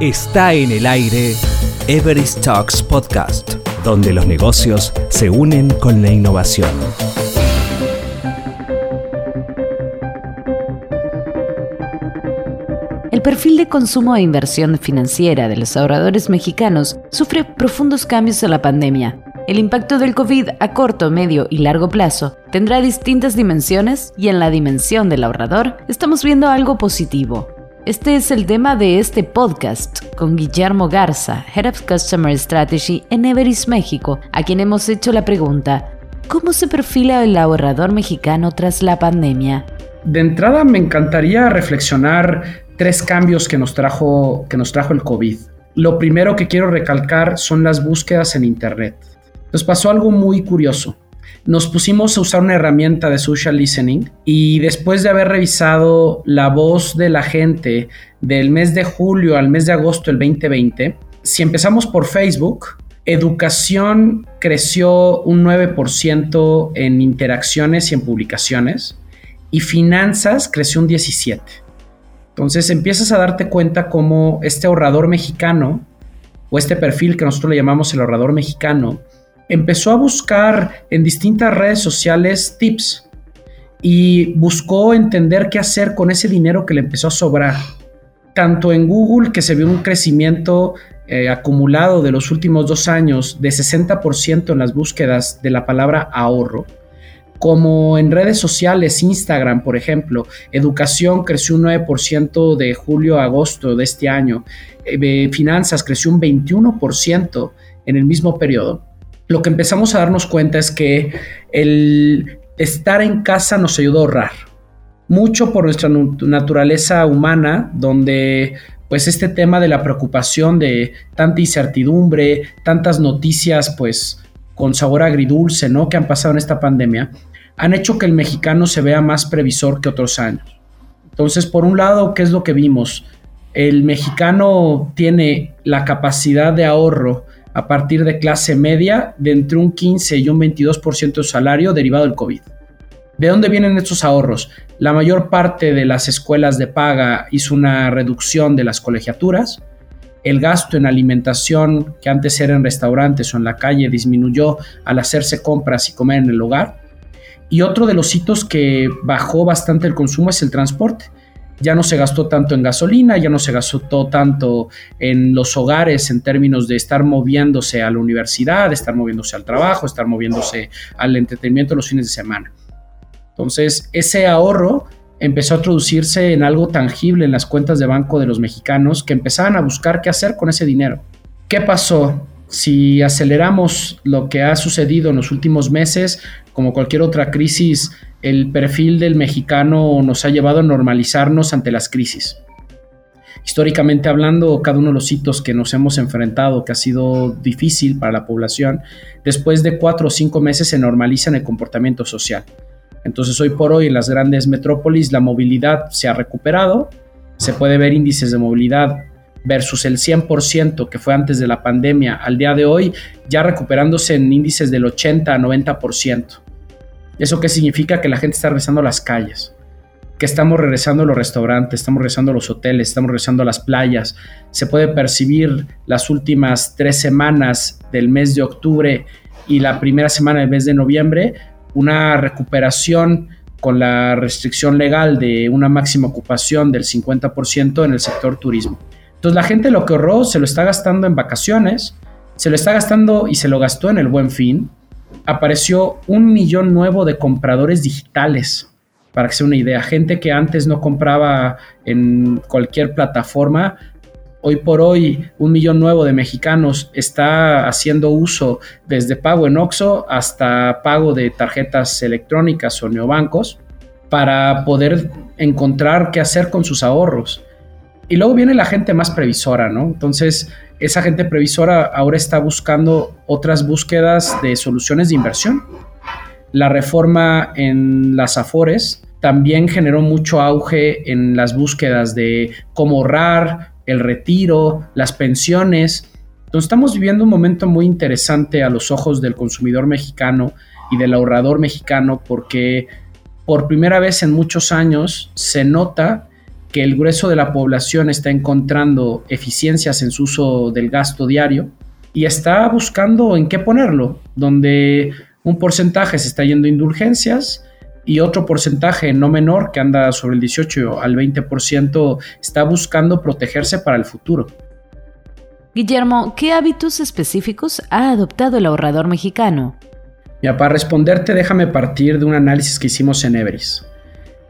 Está en el aire Everest Talks Podcast, donde los negocios se unen con la innovación. El perfil de consumo e inversión financiera de los ahorradores mexicanos sufre profundos cambios en la pandemia. El impacto del COVID a corto, medio y largo plazo tendrá distintas dimensiones y en la dimensión del ahorrador estamos viendo algo positivo. Este es el tema de este podcast con Guillermo Garza, Head of Customer Strategy en Everest México, a quien hemos hecho la pregunta, ¿cómo se perfila el ahorrador mexicano tras la pandemia? De entrada me encantaría reflexionar tres cambios que nos trajo, que nos trajo el COVID. Lo primero que quiero recalcar son las búsquedas en Internet. Nos pasó algo muy curioso nos pusimos a usar una herramienta de social listening y después de haber revisado la voz de la gente del mes de julio al mes de agosto del 2020, si empezamos por Facebook, educación creció un 9% en interacciones y en publicaciones y finanzas creció un 17%. Entonces empiezas a darte cuenta cómo este ahorrador mexicano o este perfil que nosotros le llamamos el ahorrador mexicano empezó a buscar en distintas redes sociales tips y buscó entender qué hacer con ese dinero que le empezó a sobrar. Tanto en Google, que se vio un crecimiento eh, acumulado de los últimos dos años de 60% en las búsquedas de la palabra ahorro, como en redes sociales, Instagram, por ejemplo, educación creció un 9% de julio a agosto de este año, eh, finanzas creció un 21% en el mismo periodo lo que empezamos a darnos cuenta es que el estar en casa nos ayudó a ahorrar. Mucho por nuestra naturaleza humana, donde pues este tema de la preocupación de tanta incertidumbre, tantas noticias pues con sabor agridulce, ¿no? que han pasado en esta pandemia, han hecho que el mexicano se vea más previsor que otros años. Entonces, por un lado, ¿qué es lo que vimos? El mexicano tiene la capacidad de ahorro a partir de clase media de entre un 15 y un 22% de salario derivado del COVID. ¿De dónde vienen estos ahorros? La mayor parte de las escuelas de paga hizo una reducción de las colegiaturas. El gasto en alimentación, que antes era en restaurantes o en la calle, disminuyó al hacerse compras y comer en el hogar. Y otro de los hitos que bajó bastante el consumo es el transporte ya no se gastó tanto en gasolina, ya no se gastó tanto en los hogares en términos de estar moviéndose a la universidad, estar moviéndose al trabajo, estar moviéndose al entretenimiento los fines de semana. Entonces, ese ahorro empezó a traducirse en algo tangible en las cuentas de banco de los mexicanos que empezaban a buscar qué hacer con ese dinero. ¿Qué pasó? Si aceleramos lo que ha sucedido en los últimos meses, como cualquier otra crisis el perfil del mexicano nos ha llevado a normalizarnos ante las crisis. Históricamente hablando, cada uno de los hitos que nos hemos enfrentado, que ha sido difícil para la población, después de cuatro o cinco meses se normaliza en el comportamiento social. Entonces hoy por hoy en las grandes metrópolis la movilidad se ha recuperado, se puede ver índices de movilidad versus el 100% que fue antes de la pandemia al día de hoy, ya recuperándose en índices del 80 a 90%. ¿Eso qué significa? Que la gente está regresando a las calles, que estamos regresando a los restaurantes, estamos regresando a los hoteles, estamos regresando a las playas. Se puede percibir las últimas tres semanas del mes de octubre y la primera semana del mes de noviembre una recuperación con la restricción legal de una máxima ocupación del 50% en el sector turismo. Entonces la gente lo que ahorró se lo está gastando en vacaciones, se lo está gastando y se lo gastó en el buen fin, apareció un millón nuevo de compradores digitales. Para que sea una idea, gente que antes no compraba en cualquier plataforma, hoy por hoy un millón nuevo de mexicanos está haciendo uso desde pago en OXO hasta pago de tarjetas electrónicas o neobancos para poder encontrar qué hacer con sus ahorros. Y luego viene la gente más previsora, ¿no? Entonces, esa gente previsora ahora está buscando otras búsquedas de soluciones de inversión. La reforma en las Afores también generó mucho auge en las búsquedas de cómo ahorrar, el retiro, las pensiones. Entonces estamos viviendo un momento muy interesante a los ojos del consumidor mexicano y del ahorrador mexicano porque por primera vez en muchos años se nota que el grueso de la población está encontrando eficiencias en su uso del gasto diario y está buscando en qué ponerlo, donde un porcentaje se está yendo a indulgencias y otro porcentaje no menor, que anda sobre el 18 al 20%, está buscando protegerse para el futuro. Guillermo, ¿qué hábitos específicos ha adoptado el ahorrador mexicano? Ya, para responderte, déjame partir de un análisis que hicimos en Everest.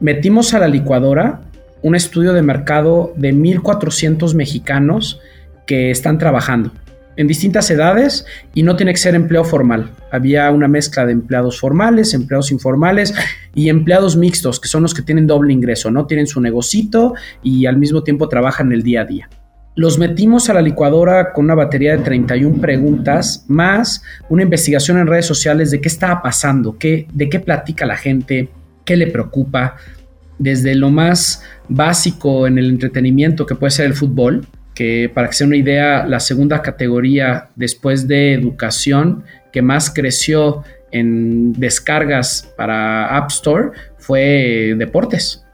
Metimos a la licuadora un estudio de mercado de 1.400 mexicanos que están trabajando en distintas edades y no tiene que ser empleo formal. Había una mezcla de empleados formales, empleados informales y empleados mixtos, que son los que tienen doble ingreso, ¿no? Tienen su negocito y al mismo tiempo trabajan el día a día. Los metimos a la licuadora con una batería de 31 preguntas, más una investigación en redes sociales de qué estaba pasando, qué, de qué platica la gente, qué le preocupa, desde lo más básico en el entretenimiento que puede ser el fútbol, que para que sea una idea, la segunda categoría después de educación que más creció en descargas para App Store fue deportes.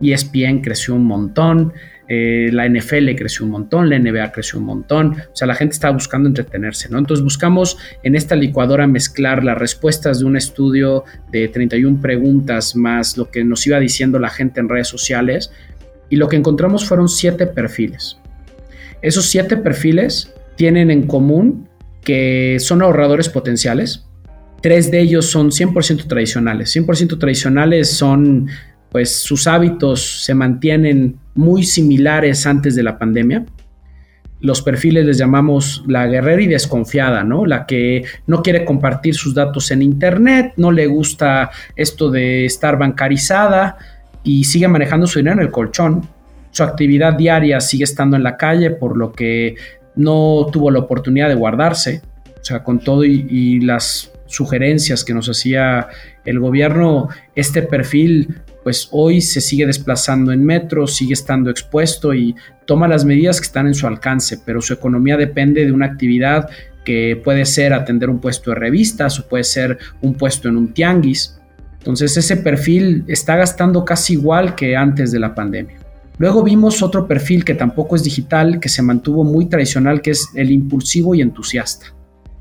ESPN creció un montón, eh, la NFL creció un montón, la NBA creció un montón, o sea, la gente estaba buscando entretenerse, ¿no? Entonces buscamos en esta licuadora mezclar las respuestas de un estudio de 31 preguntas más lo que nos iba diciendo la gente en redes sociales y lo que encontramos fueron siete perfiles. Esos siete perfiles tienen en común que son ahorradores potenciales. Tres de ellos son 100% tradicionales. 100% tradicionales son, pues sus hábitos se mantienen muy similares antes de la pandemia. Los perfiles les llamamos la guerrera y desconfiada, ¿no? La que no quiere compartir sus datos en Internet, no le gusta esto de estar bancarizada y sigue manejando su dinero en el colchón su actividad diaria sigue estando en la calle, por lo que no tuvo la oportunidad de guardarse. O sea, con todo y, las sugerencias que nos hacía el gobierno, este perfil pues hoy se sigue desplazando en metro, sigue estando expuesto y toma las medidas que están en su alcance, pero su economía depende de una actividad que puede ser atender un puesto de revistas o puede ser un puesto en un tianguis. Entonces ese perfil está gastando casi igual que antes de la pandemia. Luego vimos otro perfil que tampoco es digital, que se mantuvo muy tradicional, que es el impulsivo y entusiasta.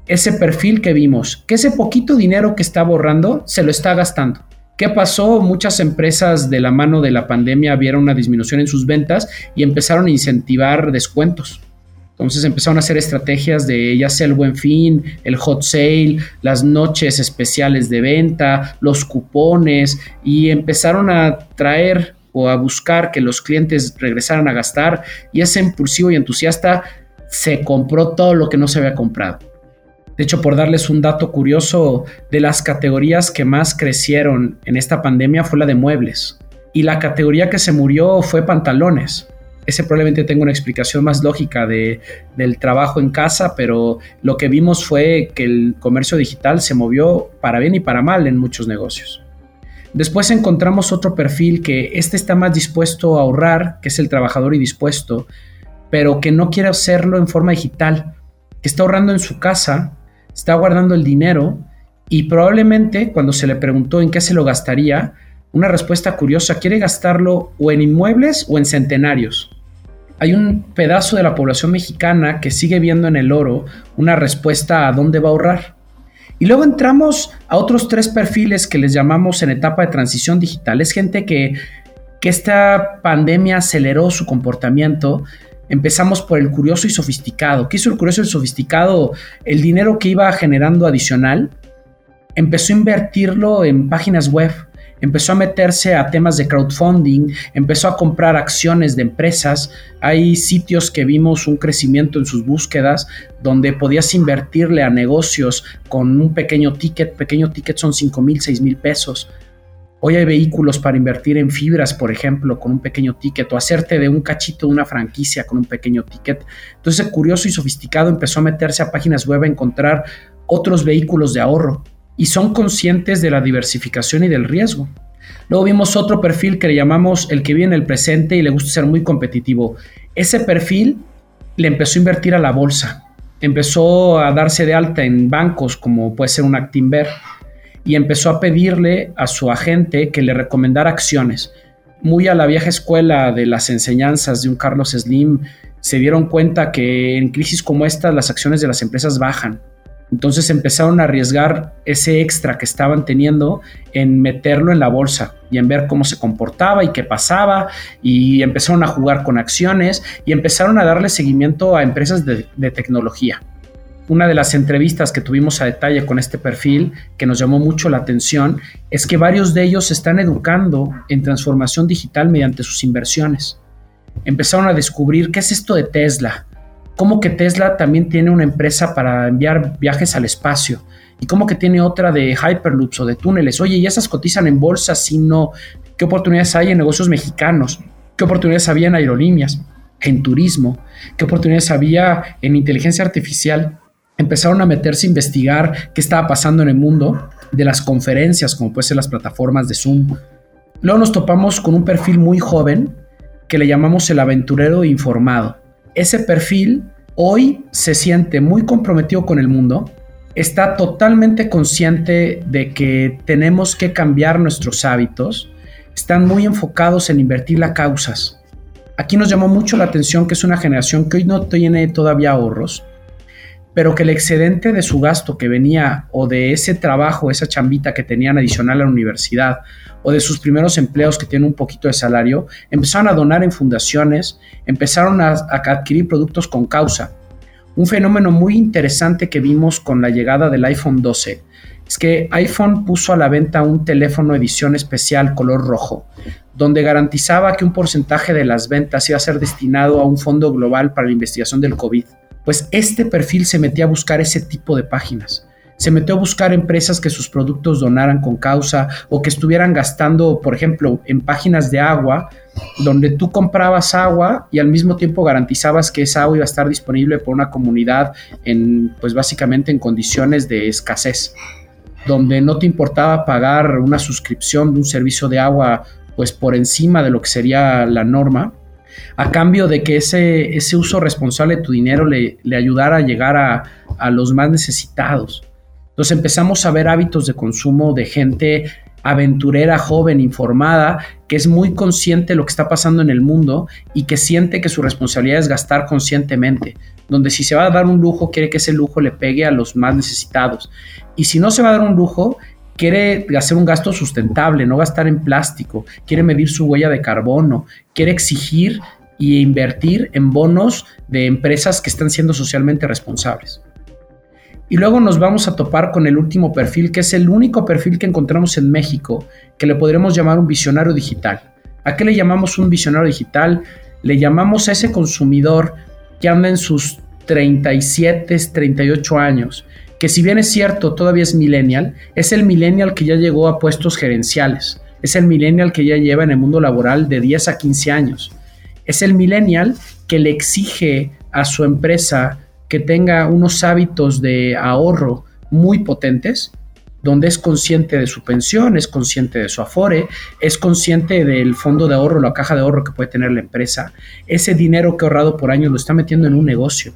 Ese perfil que vimos, que ese poquito dinero que está borrando, se lo está gastando. ¿Qué pasó? Muchas empresas de la mano de la pandemia vieron una disminución en sus ventas y empezaron a incentivar descuentos. Entonces empezaron a hacer estrategias de ya sea el buen fin, el hot sale, las noches especiales de venta, los cupones y empezaron a traer o a buscar que los clientes regresaran a gastar y ese impulsivo y entusiasta se compró todo lo que no se había comprado. De hecho, por darles un dato curioso, de las categorías que más crecieron en esta pandemia fue la de muebles. Y la categoría que se murió fue pantalones. Ese probablemente tenga una explicación más lógica de, del trabajo en casa, pero lo que vimos fue que el comercio digital se movió para bien y para mal en muchos negocios. Después encontramos otro perfil que este está más dispuesto a ahorrar, que es el trabajador y dispuesto, pero que no quiere hacerlo en forma digital, que está ahorrando en su casa, está guardando el dinero y probablemente cuando se le preguntó en qué se lo gastaría, una respuesta curiosa, quiere gastarlo o en inmuebles o en centenarios. Hay un pedazo de la población mexicana que sigue viendo en el oro una respuesta a dónde va a ahorrar. Y luego entramos a otros tres perfiles que les llamamos en etapa de transición digital. Es gente que, que esta pandemia aceleró su comportamiento. Empezamos por el curioso y sofisticado. ¿Qué hizo el curioso y sofisticado? El dinero que iba generando adicional, empezó a invertirlo en páginas web empezó a meterse a temas de crowdfunding, empezó a comprar acciones de empresas. Hay sitios que vimos un crecimiento en sus búsquedas donde podías invertirle a negocios con un pequeño ticket. Pequeño ticket son 5 mil, 6 mil pesos. Hoy hay vehículos para invertir en fibras, por ejemplo, con un pequeño ticket o hacerte de un cachito de una franquicia con un pequeño ticket. Entonces, curioso y sofisticado empezó a meterse a páginas web a encontrar otros vehículos de ahorro y son conscientes de la diversificación y del riesgo. Luego vimos otro perfil que le llamamos el que vive en el presente y le gusta ser muy competitivo. Ese perfil le empezó a invertir a la bolsa, empezó a darse de alta en bancos como puede ser un Actinver y empezó a pedirle a su agente que le recomendara acciones. muy a la vieja escuela de las enseñanzas de un Carlos Slim, se dieron cuenta que en crisis como esta las acciones de las empresas bajan. Entonces empezaron a arriesgar ese extra que estaban teniendo en meterlo en la bolsa y en ver cómo se comportaba y qué pasaba y empezaron a jugar con acciones y empezaron a darle seguimiento a empresas de, de tecnología. Una de las entrevistas que tuvimos a detalle con este perfil que nos llamó mucho la atención es que varios de ellos se están educando en transformación digital mediante sus inversiones. Empezaron a descubrir qué es esto de Tesla, cómo que Tesla también tiene una empresa para enviar viajes al espacio y cómo que tiene otra de Hyperloops o de túneles. Oye, y esas cotizan en bolsa, sino qué oportunidades hay en negocios mexicanos, qué oportunidades había en aerolíneas, en turismo, qué oportunidades había en inteligencia artificial empezaron a meterse a investigar qué estaba pasando en el mundo de las conferencias, como puede ser las plataformas de Zoom. Luego nos topamos con un perfil muy joven que le llamamos el aventurero informado. Ese perfil hoy se siente muy comprometido con el mundo, está totalmente consciente de que tenemos que cambiar nuestros hábitos, están muy enfocados en invertir las causas. Aquí nos llamó mucho la atención que es una generación que hoy no tiene todavía ahorros, pero que el excedente de su gasto que venía o de ese trabajo, esa chambita que tenían adicional a la universidad o de sus primeros empleos que tienen un poquito de salario, empezaron a donar en fundaciones, empezaron a, adquirir productos con causa. Un fenómeno muy interesante que vimos con la llegada del iPhone 12 es que iPhone puso a la venta un teléfono edición especial color rojo, donde garantizaba que un porcentaje de las ventas iba a ser destinado a un fondo global para la investigación del COVID pues este perfil se metía a buscar ese tipo de páginas. Se metió a buscar empresas que sus productos donaran con causa o que estuvieran gastando, por ejemplo, en páginas de agua, donde tú comprabas agua y al mismo tiempo garantizabas que esa agua iba a estar disponible por una comunidad en, pues básicamente en condiciones de escasez, donde no te importaba pagar una suscripción de un servicio de agua pues por encima de lo que sería la norma, a cambio de que ese, ese uso responsable de tu dinero le, le ayudara a llegar a, a los más necesitados. Entonces empezamos a ver hábitos de consumo de gente aventurera, joven, informada, que es muy consciente de lo que está pasando en el mundo y que siente que su responsabilidad es gastar conscientemente, donde si se va a dar un lujo, quiere que ese lujo le pegue a los más necesitados. Y si no se va a dar un lujo, quiere hacer un gasto sustentable, no gastar en plástico, quiere medir su huella de carbono, quiere exigir y invertir en bonos de empresas que están siendo socialmente responsables. Y luego nos vamos a topar con el último perfil, que es el único perfil que encontramos en México, que le podremos llamar un visionario digital. ¿A qué le llamamos un visionario digital? Le llamamos a ese consumidor que anda en sus 37, 38 años, que si bien es cierto, todavía es millennial, es el millennial que ya llegó a puestos gerenciales, es el millennial que ya lleva en el mundo laboral de 10 a 15 años, es el millennial que le exige a su empresa que tenga unos hábitos de ahorro muy potentes, donde es consciente de su pensión, es consciente de su afore, es consciente del fondo de ahorro, la caja de ahorro que puede tener la empresa, ese dinero que ha ahorrado por años lo está metiendo en un negocio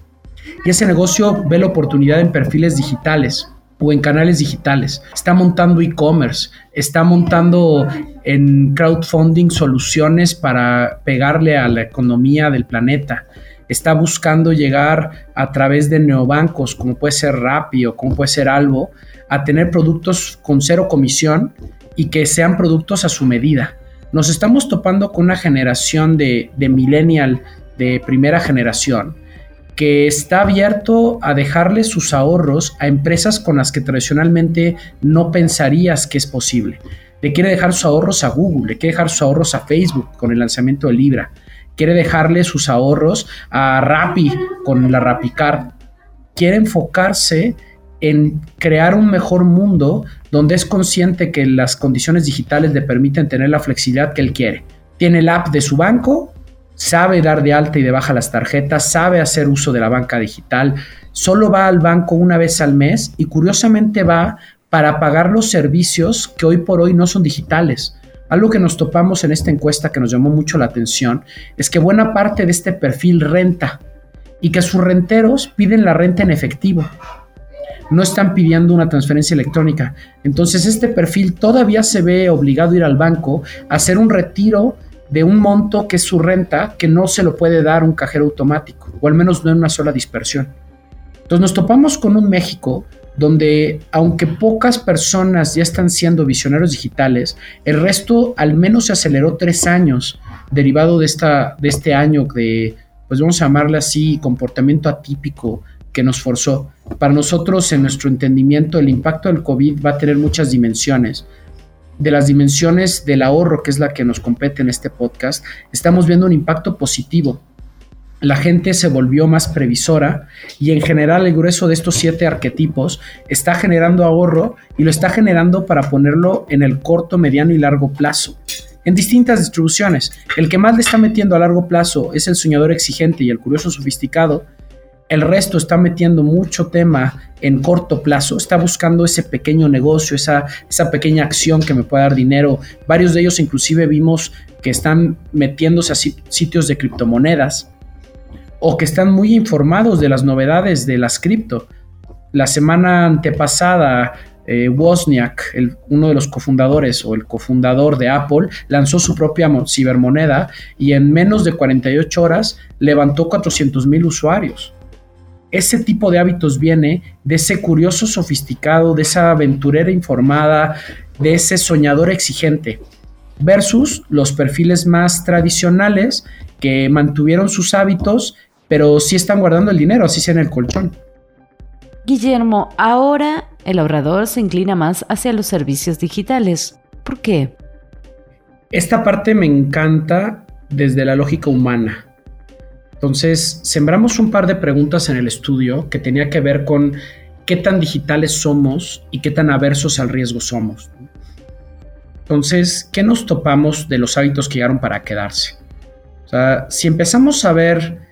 y ese negocio ve la oportunidad en perfiles digitales o en canales digitales. Está montando e-commerce, está montando en crowdfunding soluciones para pegarle a la economía del planeta. Está buscando llegar a través de neobancos, como puede ser Rappi o como puede ser Albo, a tener productos con cero comisión y que sean productos a su medida. Nos estamos topando con una generación de, de millennial de primera generación que está abierto a dejarle sus ahorros a empresas con las que tradicionalmente no pensarías que es posible. Le quiere dejar sus ahorros a Google, le quiere dejar sus ahorros a Facebook con el lanzamiento de Libra, quiere dejarle sus ahorros a Rappi con la RappiCard. Quiere enfocarse en crear un mejor mundo donde es consciente que las condiciones digitales le permiten tener la flexibilidad que él quiere. Tiene el app de su banco, sabe dar de alta y de baja las tarjetas, sabe hacer uso de la banca digital, solo va al banco una vez al mes y curiosamente va para pagar los servicios que hoy por hoy no son digitales. Algo que nos topamos en esta encuesta que nos llamó mucho la atención es que buena parte de este perfil renta y que sus renteros piden la renta en efectivo. No están pidiendo una transferencia electrónica. Entonces este perfil todavía se ve obligado a ir al banco a hacer un retiro de un monto que es su renta que no se lo puede dar un cajero automático, o al menos no en una sola dispersión. Entonces nos topamos con un México donde aunque pocas personas ya están siendo visionarios digitales, el resto al menos se aceleró tres años derivado de, esta, de este año de, pues vamos a llamarle así, comportamiento atípico que nos forzó. Para nosotros, en nuestro entendimiento, el impacto del COVID va a tener muchas dimensiones. De las dimensiones del ahorro, que es la que nos compete en este podcast, estamos viendo un impacto positivo la gente se volvió más previsora y en general el grueso de estos siete arquetipos está generando ahorro y lo está generando para ponerlo en el corto, mediano y largo plazo. En distintas distribuciones. El que más le está metiendo a largo plazo es el soñador exigente y el curioso sofisticado. El resto está metiendo mucho tema en corto plazo, está buscando ese pequeño negocio, esa, esa pequeña acción que me pueda dar dinero. Varios de ellos inclusive vimos que están metiéndose a sitios de criptomonedas o que están muy informados de las novedades de las cripto. La semana antepasada, eh, Wozniak, uno de los cofundadores o el cofundador de Apple, lanzó su propia cibermoneda y en menos de 48 horas levantó 400 mil usuarios. Ese tipo de hábitos viene de ese curioso sofisticado, de esa aventurera informada, de ese soñador exigente, versus los perfiles más tradicionales que mantuvieron sus hábitos pero sí están guardando el dinero, así sea en el colchón. Guillermo, ahora el ahorrador se inclina más hacia los servicios digitales. ¿Por qué? Esta parte me encanta desde la lógica humana. Entonces, sembramos un par de preguntas en el estudio que tenía que ver con qué tan digitales somos y qué tan aversos al riesgo somos. Entonces, ¿qué nos topamos de los hábitos que llegaron para quedarse? O sea, si empezamos a ver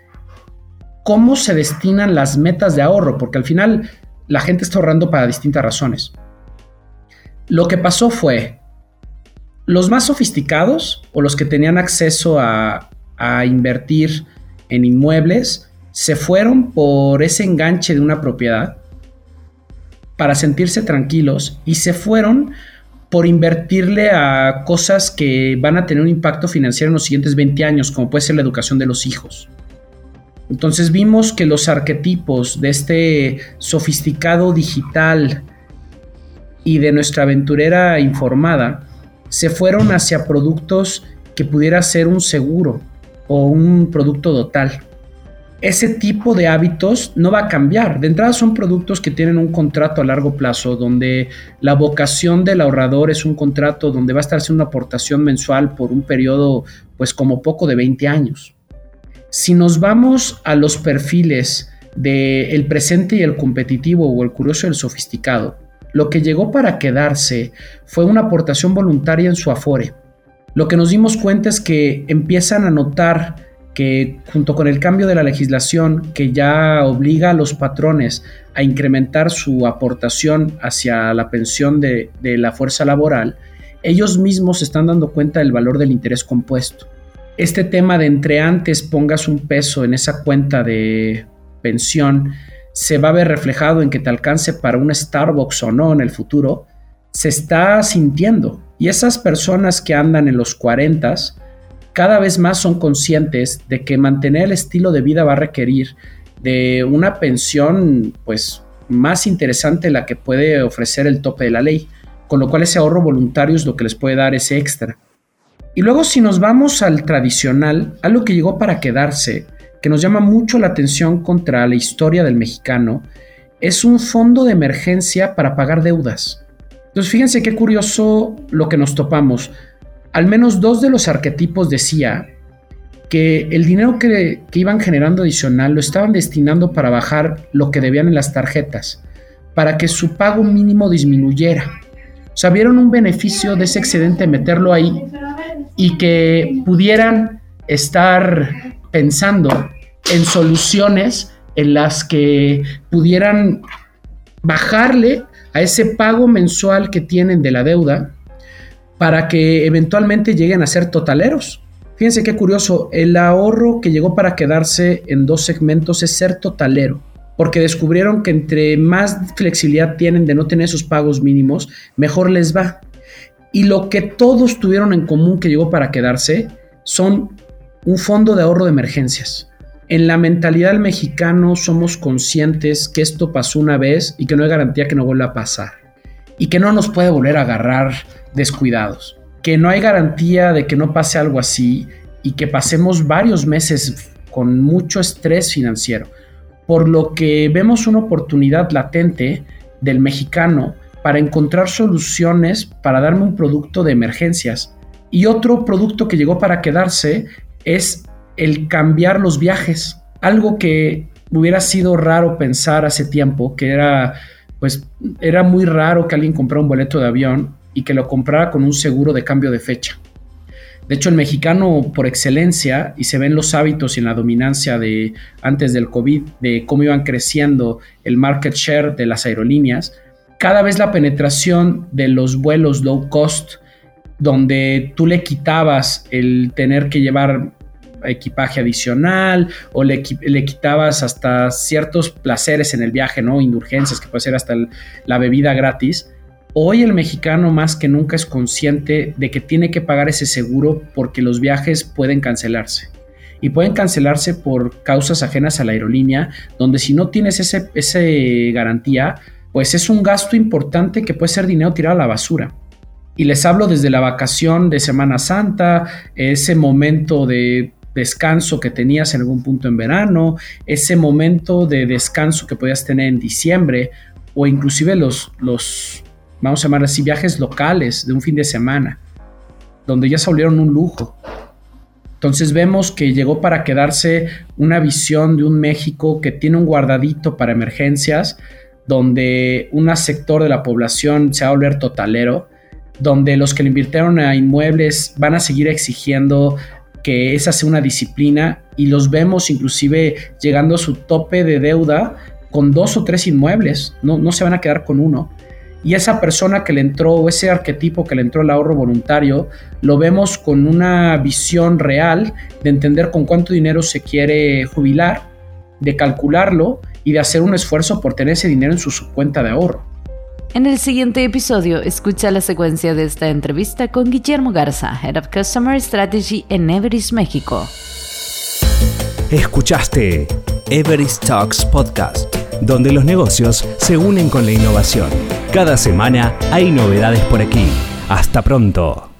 cómo se destinan las metas de ahorro, porque al final la gente está ahorrando para distintas razones. Lo que pasó fue, los más sofisticados o los que tenían acceso a, invertir en inmuebles, se fueron por ese enganche de una propiedad para sentirse tranquilos y se fueron por invertirle a cosas que van a tener un impacto financiero en los siguientes 20 años, como puede ser la educación de los hijos. Entonces vimos que los arquetipos de este sofisticado digital y de nuestra aventurera informada se fueron hacia productos que pudiera ser un seguro o un producto total. Ese tipo de hábitos no va a cambiar. De entrada son productos que tienen un contrato a largo plazo, donde la vocación del ahorrador es un contrato donde va a estar haciendo una aportación mensual por un periodo, pues como poco de 20 años. Si nos vamos a los perfiles del el presente y el competitivo o el curioso y el sofisticado, lo que llegó para quedarse fue una aportación voluntaria en su afore. Lo que nos dimos cuenta es que empiezan a notar que junto con el cambio de la legislación que ya obliga a los patrones a incrementar su aportación hacia la pensión de, la fuerza laboral, ellos mismos se están dando cuenta del valor del interés compuesto este tema de entre antes pongas un peso en esa cuenta de pensión, se va a ver reflejado en que te alcance para un Starbucks o no en el futuro, se está sintiendo. Y esas personas que andan en los 40 cada vez más son conscientes de que mantener el estilo de vida va a requerir de una pensión pues más interesante la que puede ofrecer el tope de la ley, con lo cual ese ahorro voluntario es lo que les puede dar ese extra. Y luego si nos vamos al tradicional, algo que llegó para quedarse, que nos llama mucho la atención contra la historia del mexicano, es un fondo de emergencia para pagar deudas. Entonces fíjense qué curioso lo que nos topamos. Al menos dos de los arquetipos decía que el dinero que, que iban generando adicional lo estaban destinando para bajar lo que debían en las tarjetas, para que su pago mínimo disminuyera. O sea, vieron un beneficio de ese excedente meterlo ahí y que pudieran estar pensando en soluciones en las que pudieran bajarle a ese pago mensual que tienen de la deuda para que eventualmente lleguen a ser totaleros. Fíjense qué curioso, el ahorro que llegó para quedarse en dos segmentos es ser totalero, porque descubrieron que entre más flexibilidad tienen de no tener esos pagos mínimos, mejor les va. Y lo que todos tuvieron en común que llegó para quedarse son un fondo de ahorro de emergencias. En la mentalidad del mexicano somos conscientes que esto pasó una vez y que no hay garantía que no vuelva a pasar. Y que no nos puede volver a agarrar descuidados. Que no hay garantía de que no pase algo así y que pasemos varios meses con mucho estrés financiero. Por lo que vemos una oportunidad latente del mexicano para encontrar soluciones para darme un producto de emergencias. Y otro producto que llegó para quedarse es el cambiar los viajes. Algo que hubiera sido raro pensar hace tiempo, que era pues era muy raro que alguien comprara un boleto de avión y que lo comprara con un seguro de cambio de fecha. De hecho, el mexicano por excelencia, y se ven los hábitos y en la dominancia de antes del COVID, de cómo iban creciendo el market share de las aerolíneas, cada vez la penetración de los vuelos low cost, donde tú le quitabas el tener que llevar equipaje adicional o le, quitabas hasta ciertos placeres en el viaje, ¿no? Indulgencias, que puede ser hasta la bebida gratis. Hoy el mexicano más que nunca es consciente de que tiene que pagar ese seguro porque los viajes pueden cancelarse. Y pueden cancelarse por causas ajenas a la aerolínea, donde si no tienes ese, ese garantía, pues es un gasto importante que puede ser dinero tirado a la basura. Y les hablo desde la vacación de Semana Santa, ese momento de descanso que tenías en algún punto en verano, ese momento de descanso que podías tener en diciembre, o inclusive los, los, vamos a llamar así, viajes locales de un fin de semana, donde ya se volvieron un lujo. Entonces vemos que llegó para quedarse una visión de un México que tiene un guardadito para emergencias, donde un sector de la población se va a volver totalero, donde los que le invirtieron a inmuebles van a seguir exigiendo que esa sea una disciplina y los vemos inclusive llegando a su tope de deuda con dos o tres inmuebles, no, no se van a quedar con uno. Y esa persona que le entró, ese arquetipo que le entró el ahorro voluntario, lo vemos con una visión real de entender con cuánto dinero se quiere jubilar, de calcularlo y de hacer un esfuerzo por tener ese dinero en su cuenta de ahorro. En el siguiente episodio, escucha la secuencia de esta entrevista con Guillermo Garza, Head of Customer Strategy en Everest México. Escuchaste Everest Talks Podcast, donde los negocios se unen con la innovación. Cada semana hay novedades por aquí. Hasta pronto.